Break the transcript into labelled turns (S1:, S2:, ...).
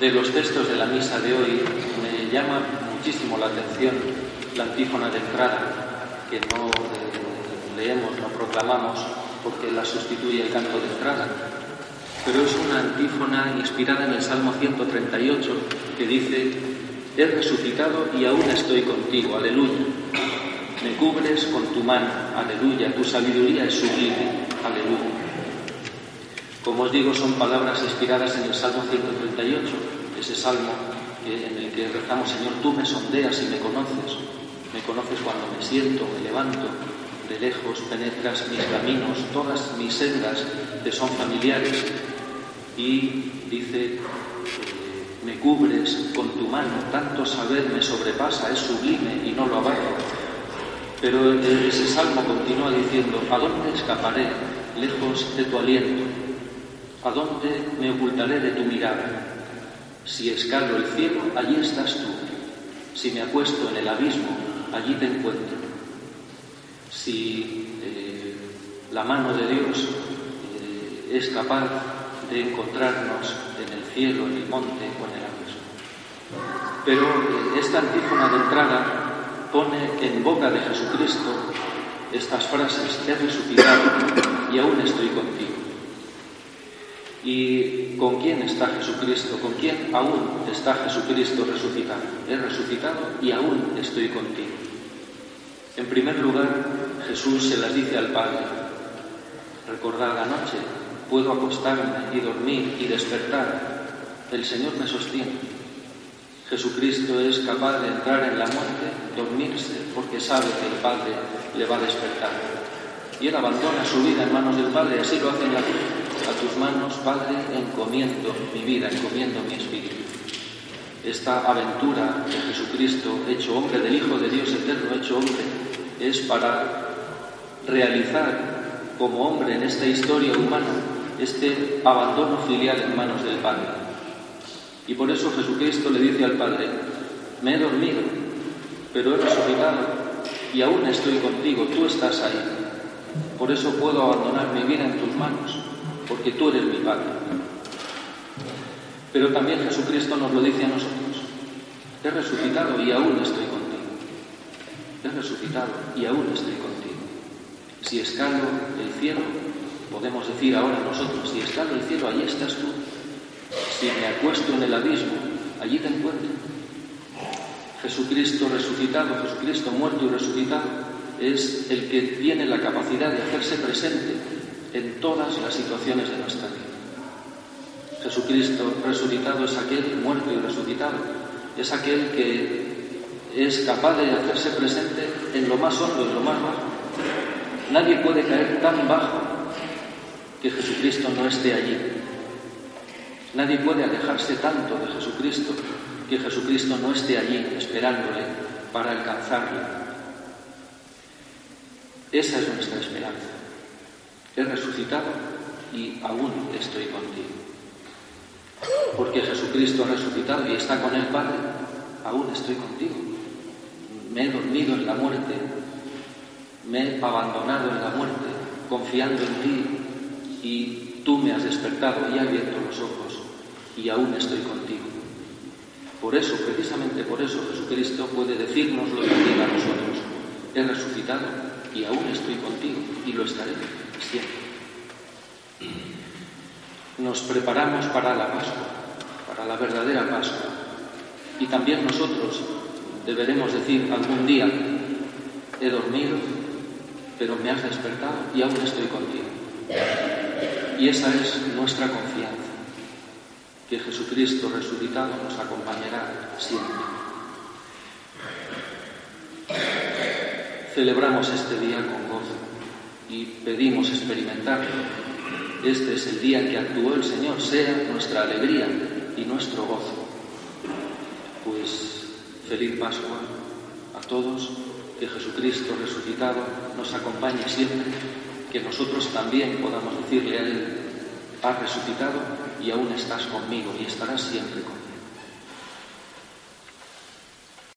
S1: De los textos de la misa de hoy me llama muchísimo la atención la antífona de entrada, que no eh, leemos, no proclamamos, porque la sustituye el canto de entrada. Pero es una antífona inspirada en el Salmo 138 que dice, he resucitado y aún estoy contigo, aleluya. Me cubres con tu mano, aleluya, tu sabiduría es sublime, aleluya. Como os digo, son palabras inspiradas en el Salmo 138, ese salmo en el que rezamos, Señor, tú me sondeas y me conoces. Me conoces cuando me siento, me levanto, de lejos penetras mis caminos, todas mis sendas te son familiares. Y dice, eh, me cubres con tu mano, tanto saber me sobrepasa, es sublime y no lo abarco. Pero eh, ese salmo continúa diciendo, ¿a dónde escaparé lejos de tu aliento? ¿A dónde me ocultaré de tu mirada? Si escalo el cielo, allí estás tú. Si me acuesto en el abismo, allí te encuentro. Si eh, la mano de Dios eh, es capaz de encontrarnos en el cielo, en el monte o en el abismo. Pero eh, esta antífona de entrada pone en boca de Jesucristo estas frases, he resucitado y aún estoy contigo. ¿Y con quién está Jesucristo? ¿Con quién aún está Jesucristo resucitado? He resucitado y aún estoy contigo. En primer lugar, Jesús se las dice al Padre. Recordad la noche, puedo acostarme y dormir y despertar. El Señor me sostiene. Jesucristo es capaz de entrar en la muerte, dormirse, porque sabe que el Padre le va a despertar. Y él abandona su vida en manos del Padre, así lo hace en la cruz. A tus manos, Padre, encomiendo mi vida, encomiendo mi espíritu. Esta aventura de Jesucristo, hecho hombre, del Hijo de Dios eterno, hecho hombre, es para realizar como hombre en esta historia humana este abandono filial en manos del Padre. Y por eso Jesucristo le dice al Padre, me he dormido, pero he resucitado y aún estoy contigo, tú estás ahí. Por eso puedo abandonar mi vida en tus manos, porque tú eres mi Padre. Pero también Jesucristo nos lo dice a nosotros, he resucitado y aún estoy contigo. He resucitado y aún estoy contigo. Si escalo el cielo, podemos decir ahora nosotros, si escalo el cielo, allí estás tú. Si me acuesto en el abismo, allí te encuentro. Jesucristo resucitado, Jesucristo muerto y resucitado, es el que tiene la capacidad de hacerse presente en todas las situaciones de nuestra vida. Jesucristo resucitado es aquel muerto y resucitado, es aquel que es capaz de hacerse presente en lo más hondo, en lo más bajo. Nadie puede caer tan bajo que Jesucristo no esté allí. Nadie puede alejarse tanto de Jesucristo que Jesucristo no esté allí esperándole para alcanzarle. Esa es nuestra esperanza. He resucitado y aún estoy contigo. Porque Jesucristo ha resucitado y está con el Padre, aún estoy contigo. Me he dormido en la muerte, me he abandonado en la muerte, confiando en ti y tú me has despertado y abierto los ojos y aún estoy contigo. Por eso, precisamente por eso, Jesucristo puede decirnos lo que diga a nosotros. He resucitado y aún estoy contigo y lo estaré Nos preparamos para la Pascua, para la verdadera Pascua. Y también nosotros deberemos decir algún día, he dormido, pero me has despertado y aún estoy contigo. Y esa es nuestra confianza, que Jesucristo resucitado nos acompañará siempre. Celebramos este día con gozo y pedimos experimentarlo. Este es el día que actuó el Señor, sea nuestra alegría y nuestro gozo. Pues feliz Pascua a todos, que Jesucristo resucitado nos acompañe siempre, que nosotros también podamos decirle a Él, has resucitado y aún estás conmigo y estarás siempre conmigo.